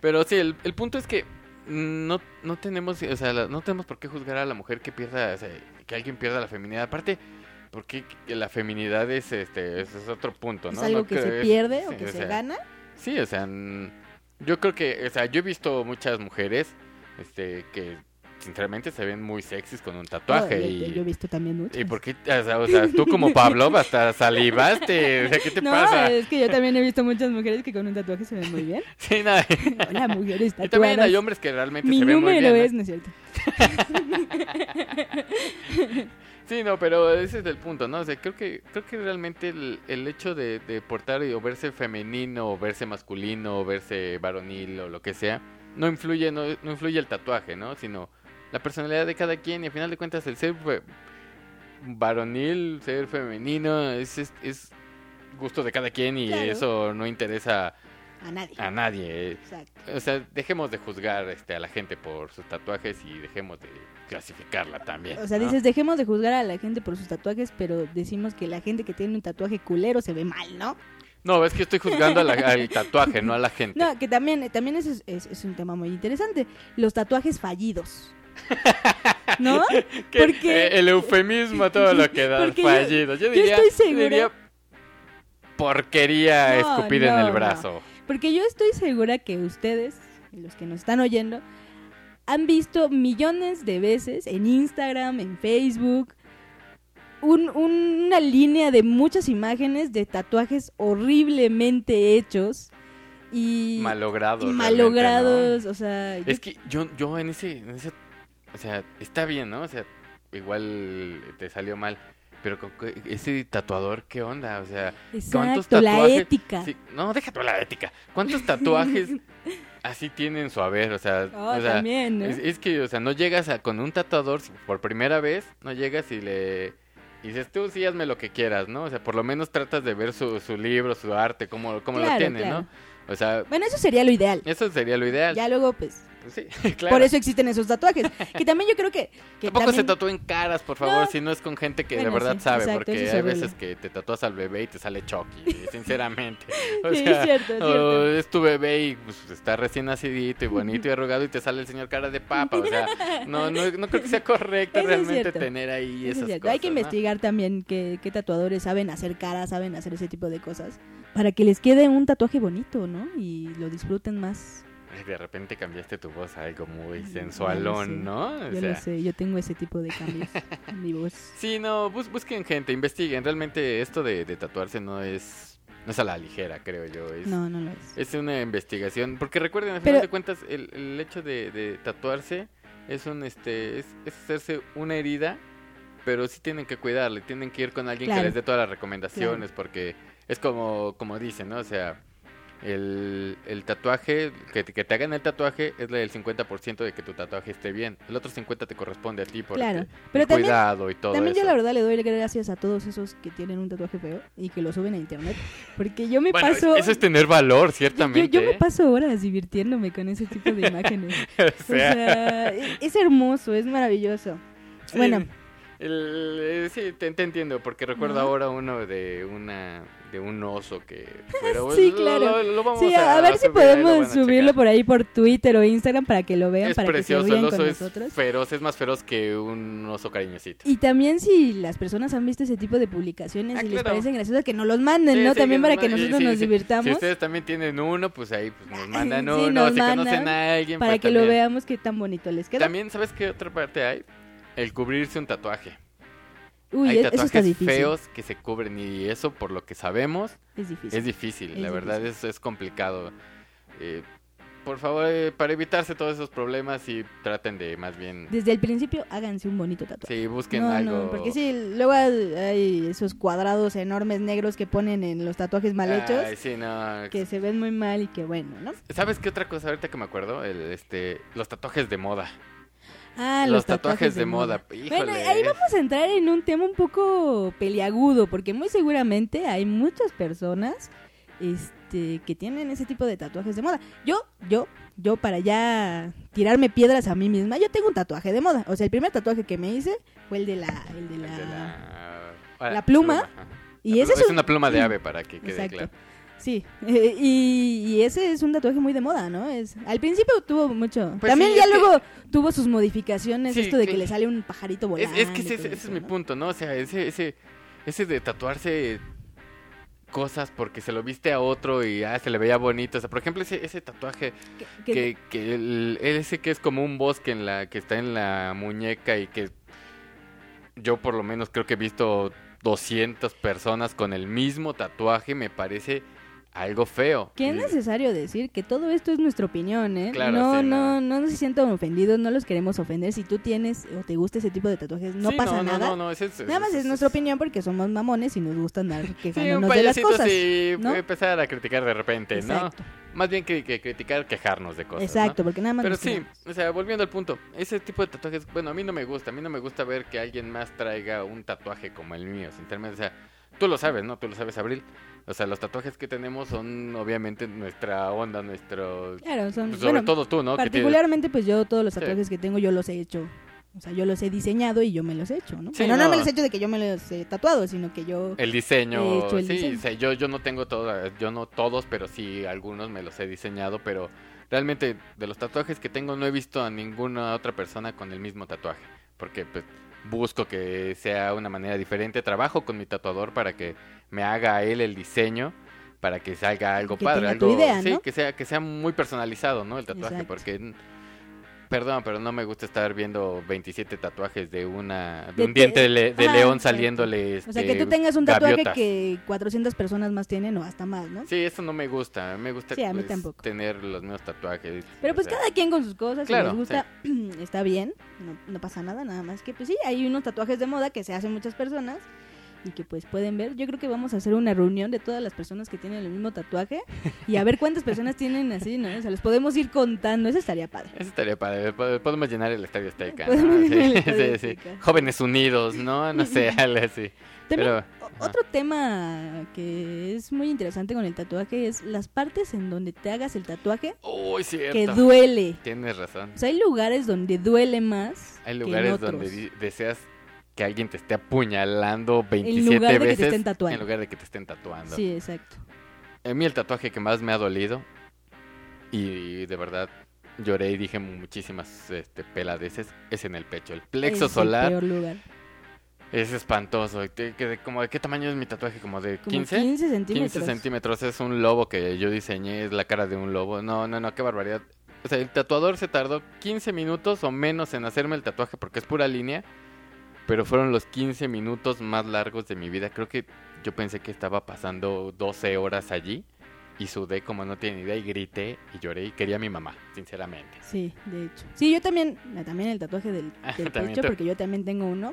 Pero sí, el, el punto es que no, no tenemos, o sea, no tenemos por qué juzgar a la mujer que pierda, o sea, que alguien pierda la feminidad. Aparte, porque la feminidad es este, ese es otro punto, ¿no? es algo No que se es- pierde o sí, que o se sea, gana. Sí, o sea, yo creo que, o sea, yo he visto muchas mujeres, este, que sinceramente se ven muy sexys con un tatuaje No, yo, y... yo he visto también muchas. ¿Y por qué? O sea, o sea, tú como Pablo hasta salivaste. O sea, ¿qué te no, pasa? es que yo también he visto muchas mujeres que con un tatuaje se ven muy bien. Sí, nada. Hola, mujeres Y también tatuadas. hay hombres que realmente Mi se ven muy número bien. ¿no? es, ¿no es cierto? Sí, no, pero ese es el punto, ¿no? O sea, creo que, creo que realmente el, el hecho de, de portar o verse femenino, o verse masculino, o verse varonil, o lo que sea, no influye, no, no influye el tatuaje, ¿no? Sino la personalidad de cada quien y al final de cuentas el ser varonil, ser femenino, es, es, es gusto de cada quien y Claro. eso no interesa A nadie. a nadie. Exacto. O sea, dejemos de juzgar este, a la gente por sus tatuajes y dejemos de clasificarla también. O sea, ¿no? dices, dejemos de juzgar a la gente por sus tatuajes, pero decimos que la gente que tiene un tatuaje culero se ve mal, ¿no? No, es que estoy juzgando a la- al tatuaje, no a la gente. No, que también, también ese es, es- es un tema muy interesante. Los tatuajes fallidos. ¿No? Que, porque- eh, el eufemismo, todo lo que da fallido. Yo, yo diría, estoy yo segura- diría porquería No, escupida en el no. Porque yo estoy segura que ustedes, los que nos están oyendo, han visto millones de veces en Instagram, en Facebook, un- una línea de muchas imágenes de tatuajes horriblemente hechos y, Malogrados. y malogrados, o sea, Es que yo, yo en ese, en ese. O sea, está bien, ¿no? O sea, igual te salió mal. Pero ese tatuador, ¿qué onda? O sea, ¿cuántos exacto, la tatuajes? ética. sí, no, deja toda la ética. ¿Cuántos tatuajes así tienen su haber? O sea, Oh, o sea también, ¿no? es, es que, o sea, no llegas a, con un tatuador por primera vez, no llegas y le y dices, tú sí hazme lo que quieras, ¿no? O sea, por lo menos tratas de ver su, su libro, su arte, cómo, cómo lo tiene, claro. ¿no? O sea, Bueno, eso sería lo ideal. eso sería lo ideal. Ya luego, Pues sí, claro. por eso existen esos tatuajes. Que también yo creo que... que Tampoco se tatúen caras, por favor, No. si no es con gente que Bueno, de verdad sí, sabe, exacto, porque hay veces que te tatúas al bebé y te sale Chucky, sinceramente. O Sí, sea, es cierto, es o cierto. es tu bebé y pues, está recién nacidito y bonito y arrugado y te sale el señor cara de papa, o sea, no, no, no creo que sea correcto Eso realmente tener ahí Eso es esas cosas. Hay que ¿no? investigar también qué, qué tatuadores saben hacer caras, saben hacer ese tipo de cosas. Para que les quede un tatuaje bonito, ¿no? Y lo disfruten más. De repente cambiaste tu voz a algo muy lo sé. sensualón, ¿no? Yo sea, lo sé, yo tengo ese tipo de cambios en mi voz. Sí, no, bus- busquen gente, investiguen. Realmente esto de, de tatuarse no es, no es a la ligera, creo yo. Es, No, no lo es. es una investigación. Porque recuerden, al Pero- final de cuentas, el, el hecho de, de tatuarse es un este es, es hacerse una herida, pero sí tienen que cuidarle, tienen que ir con alguien Claro. que les dé todas las recomendaciones, porque es como, como dicen, ¿no? O sea, el, el tatuaje, que, te- que te hagan el tatuaje es el 50% de que tu tatuaje esté bien. El otro 50% te corresponde a ti por Claro. el Pero también, cuidado y todo también eso. yo la verdad le doy gracias a todos esos que tienen un tatuaje feo y que lo suben a internet. Porque yo me Bueno, paso... eso es tener valor, yo, ciertamente. yo me ¿eh? paso horas divirtiéndome con ese tipo de imágenes. O O sea, e- es hermoso, es maravilloso. sí, Bueno, el- eh, sí, te, te entiendo, porque recuerdo ahora uno de una de un oso que pero Sí, lo- claro. lo- lo vamos sí, a, ver si subir, lo podemos a subirlo por ahí por Twitter o Instagram para que lo vean, Es para que precioso, se el oso con es nosotros. feroz, es más feroz que un oso cariñosito. Y también si las personas han visto ese tipo de publicaciones Ah, y les claro. parecen graciosas, que nos los manden, Sí, ¿no? sí, también que para que nosotros sí, nos sí. divirtamos, Si ustedes también tienen uno, pues ahí pues, nos mandan Sí, uno. nos si conocen mandan a alguien, para pues, que lo también. veamos qué tan bonito les queda. También, ¿sabes qué otra parte hay? El cubrirse un tatuaje. Uy, hay e- eso está tatuajes difícil. feos que se cubren y eso, por lo que sabemos, Es difícil. Es difícil, Es la verdad es, es complicado. Eh, por favor, eh, para evitarse todos esos problemas, y traten de más bien, Desde el principio háganse un bonito tatuaje. sí, busquen no, algo. no, porque sí, luego hay esos cuadrados enormes negros que ponen en los tatuajes mal hechos, Ay, sí, no. que se ven muy mal y que bueno, ¿no? ¿Sabes qué otra cosa ahorita que me acuerdo? El, este, los tatuajes de moda. Ah, los, tatuajes, de moda. Bueno, ahí vamos a entrar en un tema un poco peliagudo, porque muy seguramente hay muchas personas este, que tienen ese tipo de tatuajes de moda. Yo, yo, yo para ya tirarme piedras a mí misma, yo tengo un tatuaje de moda. O sea, el primer tatuaje que me hice fue el de la... El de El la... de la, ah, la pluma, ajá. Y ese pluma es, es un- una pluma de ave para que quede Exacto. claro. Sí, eh, y, y ese es un tatuaje muy de moda, ¿no? Es al principio tuvo mucho. Pues También sí, ya que- luego tuvo sus modificaciones, Sí, esto de que le sale un pajarito volando. es que ese, ese eso, es mi punto, ¿no? O sea, ese, ese, ese de tatuarse cosas porque se lo viste a otro y ah, se le veía bonito. O sea, por ejemplo, ese, ese tatuaje que, que el- ese que es como un bosque en la que está en la muñeca y que yo por lo menos creo que he visto 200 personas con el mismo tatuaje, me parece algo feo. Que es Y- necesario decir que todo esto es nuestra opinión, ¿eh? Claro, no, sí, no, no. no se sientan ofendidos, no los queremos ofender. Si tú tienes o te gusta ese tipo de tatuajes, no Sí, pasa no, nada. no, no, es- Nada más es nuestra opinión porque somos mamones y nos gusta andar Sí, un quejándonos de las cosas. sí, ¿no? empezar a criticar de repente, Exacto, ¿no? Más bien que, que criticar, quejarnos de cosas. exacto, porque nada más Pero sí, quejamos. o sea, volviendo al punto, ese tipo de tatuajes, bueno, a mí no me gusta, a mí no me gusta ver que alguien más traiga un tatuaje como el mío, sinceramente, o sea, tú lo sabes, ¿no? Tú lo sabes, Abril. O sea, los tatuajes que tenemos son obviamente nuestra onda, nuestro... Claro, son, pues, sobre bueno, todo tú, ¿no? Particularmente pues yo todos los Sí. tatuajes que tengo yo los he hecho. O sea, yo los he diseñado y yo me los he hecho, ¿no? Sí, Bueno, no. no. me los he hecho de que yo me los he tatuado, sino que yo... El diseño, He hecho el sí, diseño. o sea, yo, yo no tengo todos, yo no todos, pero sí algunos me los he diseñado, pero realmente de los tatuajes que tengo no he visto a ninguna otra persona con el mismo tatuaje, porque pues busco que sea una manera diferente, trabajo con mi tatuador para que me haga él el diseño para que salga algo Que padre, algo idea, sí, ¿no? que sea que sea muy personalizado, ¿no? El tatuaje, Exacto. porque Perdón, pero no me gusta estar viendo 27 tatuajes de una de, De un diente te- de, le- de león saliéndole O sea, que este, tú tengas un tatuaje gaviotas. que 400 personas más tienen o hasta más, ¿no? Sí, eso no me gusta. Me gusta Sí, a mí pues, tener los mismos tatuajes. Pero pues sea, cada quien con sus cosas, Claro, si les gusta, está bien, no, no pasa nada, nada más que pues sí, hay unos tatuajes de moda que se hacen muchas personas y que pues pueden ver. Yo creo que vamos a hacer una reunión de todas las personas que tienen el mismo tatuaje y a ver cuántas personas tienen así, ¿no? O sea, los podemos ir contando, eso estaría padre. Eso estaría padre. pod- Podemos llenar el Estadio Azteca. Sí, Estadio sí, sí. Jóvenes unidos, ¿no? No sé, algo así. También Pero, otro tema que es muy interesante con el tatuaje es las partes en donde te hagas el tatuaje que duele. Tienes razón. O sea, hay lugares donde duele más. Hay que en lugares otros. donde deseas que alguien te esté apuñalando 27 lugar de que te veces estén tatuando. en lugar de que te estén tatuando. Sí, exacto. A mí el tatuaje que más me ha dolido y de verdad lloré y dije muchísimas este, peladeces es en el pecho. El plexo Es el solar peor lugar. es espantoso. ¿Qué, qué- como, ¿De qué tamaño es mi tatuaje? ¿Como de Como 15? 15 centímetros. 15 centímetros. Es un lobo que yo diseñé, es la cara de un lobo. No, no, no, qué barbaridad. O sea, el tatuador se tardó 15 minutos o menos en hacerme el tatuaje porque es pura línea. Pero fueron los 15 minutos más largos de mi vida. Creo que yo pensé que estaba pasando 12 horas allí. Y sudé como no tiene idea y grité y lloré y quería a mi mamá, sinceramente. Sí, de hecho. Sí, yo también, eh, también el tatuaje del, Ah, del pecho, porque yo también tengo uno.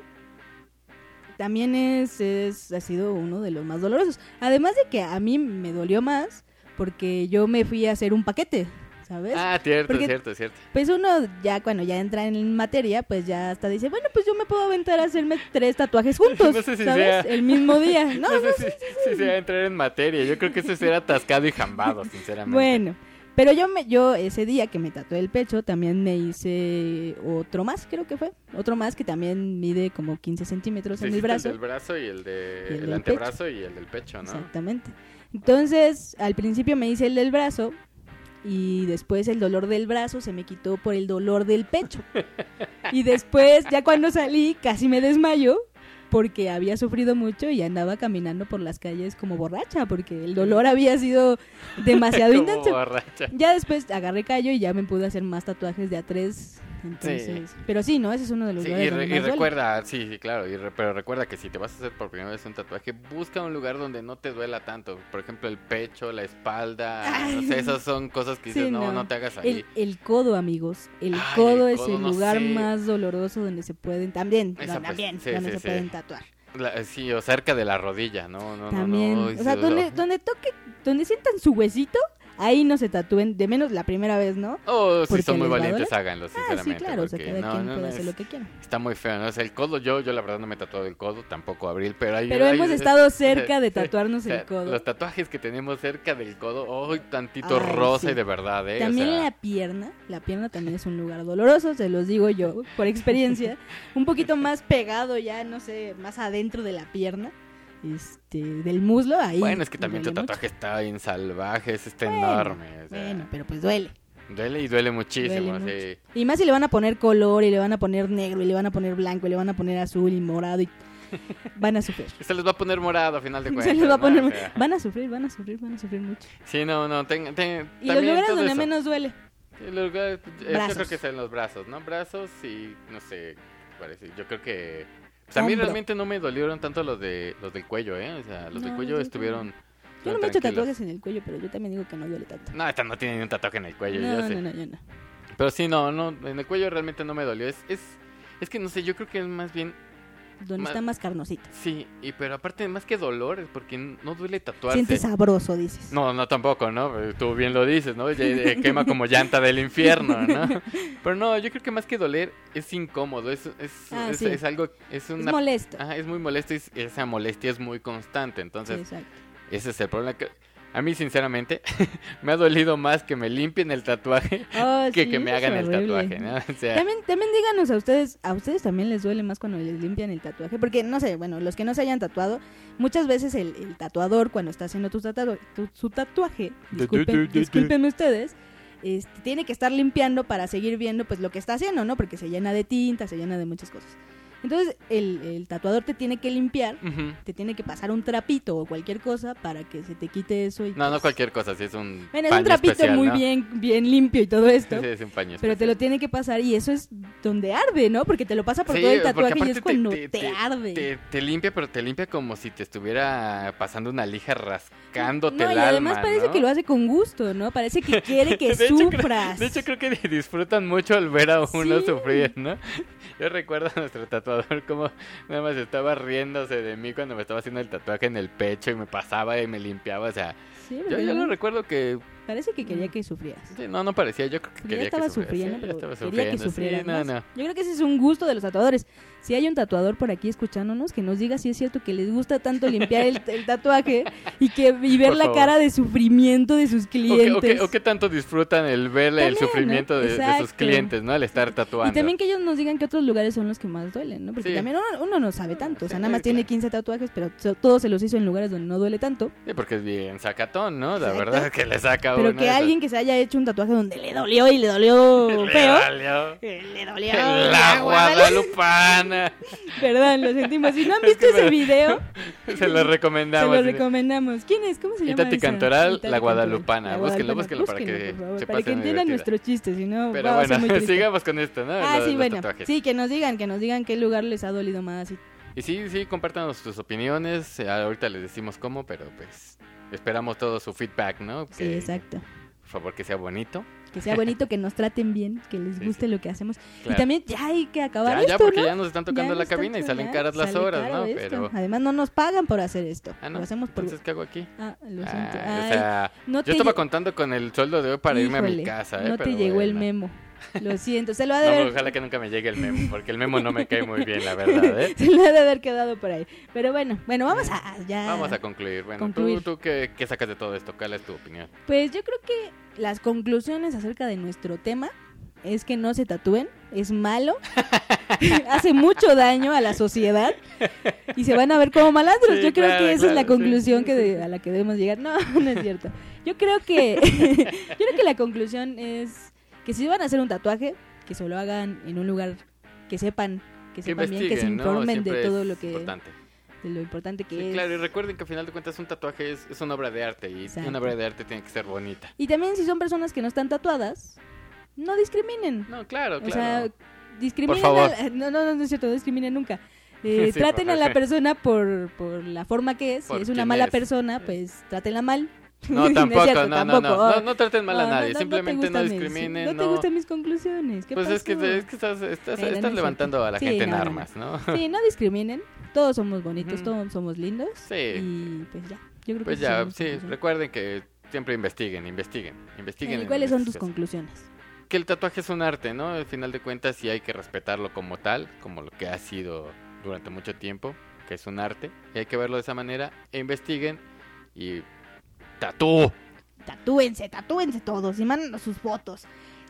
También es, es, ha sido uno de los más dolorosos. Además de que a mí me dolió más, porque yo me fui a hacer un paquete, ¿sabes? Ah, cierto, Porque- cierto, cierto. Pues uno ya cuando ya entra en materia, pues ya hasta dice, bueno, pues yo me puedo aventar a hacerme tres tatuajes juntos, No sé si ¿sabes? sea- El mismo día. No, No, sé si, si se va a entrar en materia. Yo creo que ese será atascado y jambado, sinceramente. Bueno, pero yo me, yo ese día que me tatué el pecho también me hice otro más, creo que fue. Otro más que también mide como 15 centímetros en el brazo. El del brazo y el, de, Y el el del antebrazo y el del pecho, ¿no? Exactamente. Entonces, al principio me hice el del brazo y después el dolor del brazo se me quitó por el dolor del pecho. Y después, ya cuando salí, casi me desmayo porque había sufrido mucho y andaba caminando por las calles como borracha porque el dolor había sido demasiado intenso. borracha. Ya después agarré callo y ya me pude hacer más tatuajes de a tres. Entonces, pero sí, ¿no? Ese es uno de los Sí, lugares y, donde re- y más duele. recuerda, sí, sí, claro, y re- pero recuerda que si te vas a hacer por primera vez un tatuaje, busca un lugar donde no te duela tanto. Por ejemplo, el pecho, la espalda, Ay. esas son cosas que dices, Sí, no, no. no, te hagas ahí. El, el codo, amigos. El Ay, codo el es el no lugar sé. más doloroso donde se pueden también, Esa, no, pues, también, donde se pueden tatuar. La- sí, o cerca de la rodilla, no, no, también, no, no. o sea, donde, donde toque, donde sientan su huesito, ahí no se tatúen, de menos la primera vez, ¿no? Oh, si son muy valientes, háganlo, Ah, sí, sinceramente. claro, o sea, cada no, quien no, puede hacer es- lo que quiera. Está muy feo, ¿no? O sea, el codo, yo, yo la verdad no me he tatuado el codo, tampoco Abril, pero hay... Pero hay- hemos estado cerca de tatuarnos el codo. Los tatuajes que tenemos cerca del codo, oh, tantito Ay, rosa sí. y de verdad, ¿eh? O También sea, la pierna, la pierna también es un lugar doloroso, se los digo yo por experiencia, un poquito más pegado ya, no sé, más adentro de la pierna, este, del muslo, ahí. Bueno, es que también tu mucho. tatuaje está bien salvaje, es está Bueno, enorme. o sea, Bueno, pero pues duele. Duele y duele muchísimo, Duele sí. Y más si le van a poner color, y le van a poner negro, y le van a poner blanco, y le van a poner azul y morado, y van a sufrir. Se les va a poner morado a final de cuentas. Se les va a ¿no? poner, O sea, van a sufrir, van a sufrir, van a sufrir mucho. Sí, no, no, ten, ten- Y los lugares donde eso. menos duele. Los lugares- yo creo que son los brazos, ¿no? Brazos y, no sé, parece. Yo creo que... Pues a mí Hombro. realmente no me dolieron tanto los de los del cuello, ¿eh? O sea, los del cuello yo estuvieron... Yo no me he hecho tatuajes en el cuello, pero yo también digo que no duele tanto. No, esta no tiene ni un tatuaje en el cuello, no, yo sé. no, no, yo no. Pero sí, no, no, en el cuello realmente no me dolió. Es, es, es que no sé, yo creo que es más bien, Donde Ma- está más carnosito. sí, y pero aparte más que dolor, es porque no duele tatuarse. Sientes sabroso, dices. No, no tampoco, ¿no? Pero Tú bien lo dices, ¿no? Quema como llanta del infierno, ¿no? Pero no, yo creo que más que doler es incómodo, es, es, Ah, es, sí. es algo, es Es una... molesto. Ajá, es muy molesto y esa molestia es muy constante, Sí, entonces exacto. ese es el problema. que A mí, sinceramente, me ha dolido más que me limpien el tatuaje Oh, que sí, que me hagan el tatuaje, ¿no? O sea, También, también díganos a ustedes, a ustedes también les duele más cuando les limpian el tatuaje, porque no sé, bueno, los que no se hayan tatuado, muchas veces el, el tatuador cuando está haciendo tu tatu- tu- su tatuaje, disculpen, ustedes, este, tiene que estar limpiando para seguir viendo pues lo que está haciendo, ¿no? Porque se llena de tinta, se llena de muchas cosas. Entonces el, el tatuador te tiene que limpiar, te tiene que pasar un trapito o cualquier cosa para que se te quite eso. Y No, no pues- cualquier cosa, sí es un Bueno, es un trapito especial, muy ¿no? bien, bien limpio y todo esto. Sí, es un paño Pero te lo tiene que pasar y eso es donde arde, ¿no? Porque te lo pasa por Sí, todo el tatuaje y es cuando te, arde. Te, te limpia, pero te limpia como si te estuviera pasando una lija rascándote no, el y además parece ¿no? que lo hace con gusto, ¿no? Parece que quiere que De hecho, creo- sufras. De hecho, creo que disfrutan mucho al ver a uno Sí. sufrir, ¿no? Yo recuerdo a nuestro tatuador como nada más estaba riéndose de mí cuando me estaba haciendo el tatuaje en el pecho y me pasaba y me limpiaba, o sea, Sí, yo, yo no- lo recuerdo que parece que quería que sufrieras. sí, no, no parecía, yo creo que quería estaba que sufriera, sufriendo, sí, ya pero estaba quería que sí, sufrieras no, más. no. Yo creo que ese es un gusto de los tatuadores. Si hay un tatuador por aquí escuchándonos, que nos diga si es cierto que les gusta tanto limpiar el, el tatuaje y que y ver Por la favor. cara de sufrimiento de sus O clientes. o qué tanto disfrutan el ver el También, ¿no? sufrimiento de, de sus clientes, ¿no? Al estar tatuando. Y también que ellos nos digan qué otros lugares son los que más duelen, ¿no? Porque Sí. también uno, uno no sabe tanto. O sea, Sí, nada más tiene claro. 15 tatuajes, pero todos se los hizo en lugares donde no duele tanto. Sí, porque es bien sacatón, ¿no? La Exacto. verdad que le saca Pero que alguien que se haya hecho un tatuaje donde le dolió y le dolió Le feo. eh, Le dolió. La Guadalupana. Perdón, lo sentimos. Si no han visto ese video, Se lo se recomendamos. lo recomendamos. ¿Quién es? ¿Cómo se llama? Itati? Cantoral, Itati La. Guadalupana. Búsquenlo, búsquenlo para que favor, se para que entiendan nuestros chistes, si no Pero bueno, sigamos con esto, ¿no? Ah, sí, los bueno. tatuajes. Sí, que nos digan, que nos digan qué lugar les ha dolido más. y- Y sí, sí, compártanos sus opiniones. eh, Ahorita les decimos cómo, pero pues esperamos todo su feedback, ¿no? Sí, Que, exacto. Por favor, que sea bonito. Que sea bonito, que nos traten bien, que les Sí, guste sí. lo que hacemos. Claro. Y también ya hay que acabar Ya, esto, ya, porque ¿no? ya nos están tocando Ya la cabina y salen caras las sale horas, ¿no? esto. Pero. Además, no nos pagan por hacer esto. Ah, no. Lo hacemos por... Entonces, ¿qué hago aquí? Ah, lo siento. Ah, o Ay, sea, no yo estaba contando con el sueldo de hoy para irme a mi Híjole, casa, ¿eh? No te Pero llegó el bueno. memo. Lo siento. Se lo ha de No, haber... ojalá que nunca me llegue el memo, porque el memo no me cae muy bien, la verdad, ¿eh? Se lo ha de haber quedado por ahí. Pero bueno, bueno, vamos a ya. Vamos a concluir. Bueno, Concluir. ¿tú, tú qué, qué sacas de todo esto? ¿Cuál es tu opinión? Pues yo creo que las conclusiones acerca de nuestro tema es que no se tatúen, es malo, hace mucho daño a la sociedad y se van a ver como malandros. Sí, yo creo claro, que esa es la conclusión sí, que de- a la que debemos llegar. No, no es cierto. Yo creo que yo creo que la conclusión es que si van a hacer un tatuaje, que se lo hagan en un lugar que sepan, que Que sepan bien, que se informen de todo lo que Importante. de lo importante que Sí, es. claro, y recuerden que al final de cuentas un tatuaje es, es una obra de arte y Exacto. una obra de arte tiene que ser bonita. Y también si son personas que no están tatuadas, no discriminen. No, claro, O claro. sea, discriminen. Por favor. a- no, no, no es cierto, no discriminen nunca. Eh, Sí, traten a la persona por, por la forma que es. Si es una mala es. persona, pues trátenla mal. no, tampoco, cierto, no, tampoco. no, no, no, no traten mal a nadie, simplemente no, mis- discriminen, no te gustan mis conclusiones. ¿Qué pues es que, es que estás, estás, estás es levantando a la Sí, gente en armas, ¿no? Sí, no discriminen. Todos somos bonitos, todos somos lindos. Sí. Y pues ya. Yo creo Pues que ya, sí, recuerden que siempre investiguen, investiguen, investiguen. En ¿Cuáles son tus conclusiones? Que el tatuaje es un arte, ¿no? Al final de cuentas sí hay que respetarlo como tal, como lo que ha sido durante mucho tiempo, que es un arte, y hay que verlo de esa manera, e investiguen y tatú. Tatúense, tatúense todos y mándanos sus fotos.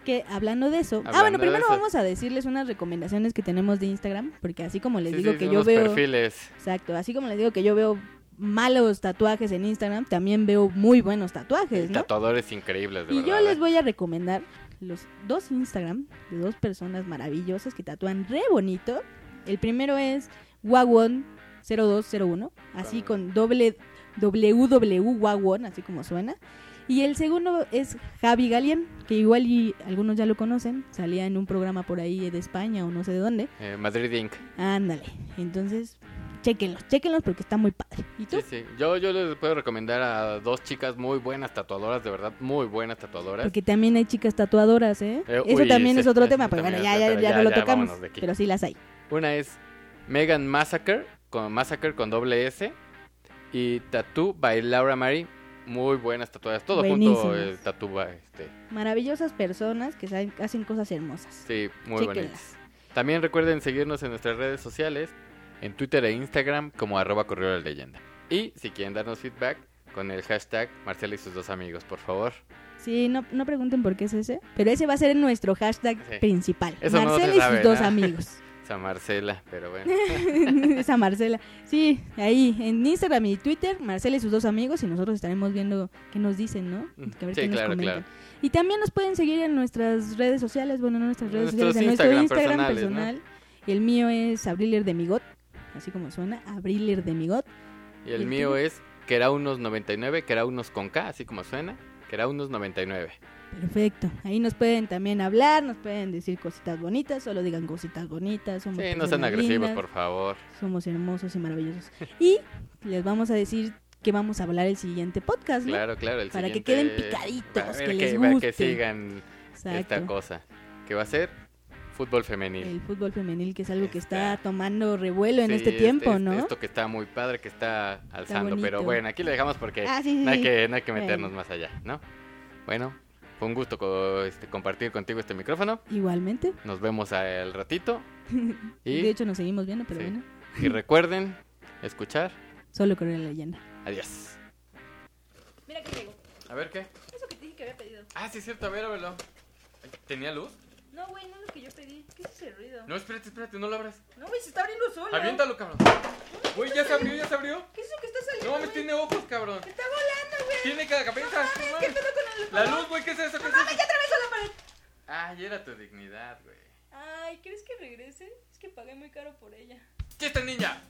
Que hablando de eso. ah, bueno, primero vamos a decirles unas recomendaciones que tenemos de Instagram. Porque así como les Sí, digo sí, que yo veo. perfiles. Exacto, así como les digo que yo veo malos tatuajes en Instagram, también veo muy buenos tatuajes, ¿no? Tatuadores increíbles, de Y verdad. yo les ¿eh? voy a recomendar los dos Instagram de dos personas maravillosas que tatúan re bonito. El primero es Wagwon0201, así con doble www Wagwon, así como suena. Y el segundo es Javi Galien, que igual y algunos ya lo conocen, salía en un programa por ahí de España o no sé de dónde. Eh, Madrid Inc. Ándale, entonces, chéquenlos, chéquenlos porque está muy padre. ¿Y tú? Sí, sí. Yo, yo les puedo recomendar a dos chicas muy buenas tatuadoras, de verdad, muy buenas tatuadoras. Porque también hay chicas tatuadoras, ¿eh? Eh, Eso uy, también sí, es otro tema, pero también bueno, ya, ya, ya ya, no lo tocamos. Pero sí las hay. Una es Megan Massacre, con Massacre con doble S. Y Tattoo by Laura Mary. Muy buenas tatuadas. Todo junto el Tattoo by, este. Maravillosas personas que saben- hacen cosas hermosas. Sí, muy bonitas. También recuerden seguirnos en nuestras redes sociales, en Twitter e Instagram como arroba correo la leyenda. Y si quieren darnos feedback, con el hashtag Marcela y sus dos amigos, por favor. Sí, no, no pregunten por qué es ese, pero ese va a ser nuestro hashtag Sí. principal. Eso no Marcela y sus dos amigos. Esa Marcela, pero bueno. Esa Marcela. Sí, ahí en Instagram y Twitter, Marcela y sus dos amigos, y nosotros estaremos viendo qué nos dicen, ¿no? Que a ver sí, qué claro, claro. Y también nos pueden seguir en nuestras redes sociales, bueno, no nuestras redes Nuestros sociales, en nuestro Instagram personales, ¿no? personal. El mío es Abriler de Migot, así como suena, Abriler de Migot. Y el ¿Y el mío es que era unos 99, que era unos con K, así como suena, que era unos 99. Perfecto. Ahí nos pueden también hablar, nos pueden decir cositas bonitas, solo digan cositas bonitas. Somos Sí, no sean agresivos, lindas, por favor. Somos hermosos y maravillosos. Y les vamos a decir que vamos a hablar el siguiente podcast, ¿no? Claro, claro. El Para que queden picaditos, para ver que les para guste. que sigan esta cosa. Que va a ser fútbol femenil. El fútbol femenil, que es algo que está tomando revuelo en este tiempo, este- ¿no? Esto que está muy padre, que está alzando. pero bueno, aquí le dejamos porque Ah, sí, sí, no, hay que, no hay que meternos Bueno. más allá, ¿no? Bueno, fue un gusto co- este, compartir contigo este micrófono. Igualmente. Nos vemos al ratito. Y, De hecho, nos seguimos viendo, pero Sí. bueno. y recuerden escuchar. Solo corre la leyenda. Adiós. Mira que llegó. A ver qué. Eso que te dije que había pedido. Ah, sí, es cierto, a ver, ábrelo. ¿Tenía luz? No, güey, no es lo que yo pedí. ¿Qué es ese ruido? No, espérate, espérate, no lo abras. No, güey, se está abriendo solo. Aviéntalo, cabrón. Güey, ya se abrió, ya se abrió. ¿Qué es eso que está saliendo? No mames, güey? tiene ojos, cabrón. Está volando, güey. Tiene cada cabeza. no ¿Qué mames. pedo con el La luz, güey, ¿qué es eso? ¿Qué es ¡Mames, eso? ya atravesó la pared! Ay, era tu dignidad, güey. Ay, ¿crees que regrese? Es que pagué muy caro por ella. ¡Chiste, ninja!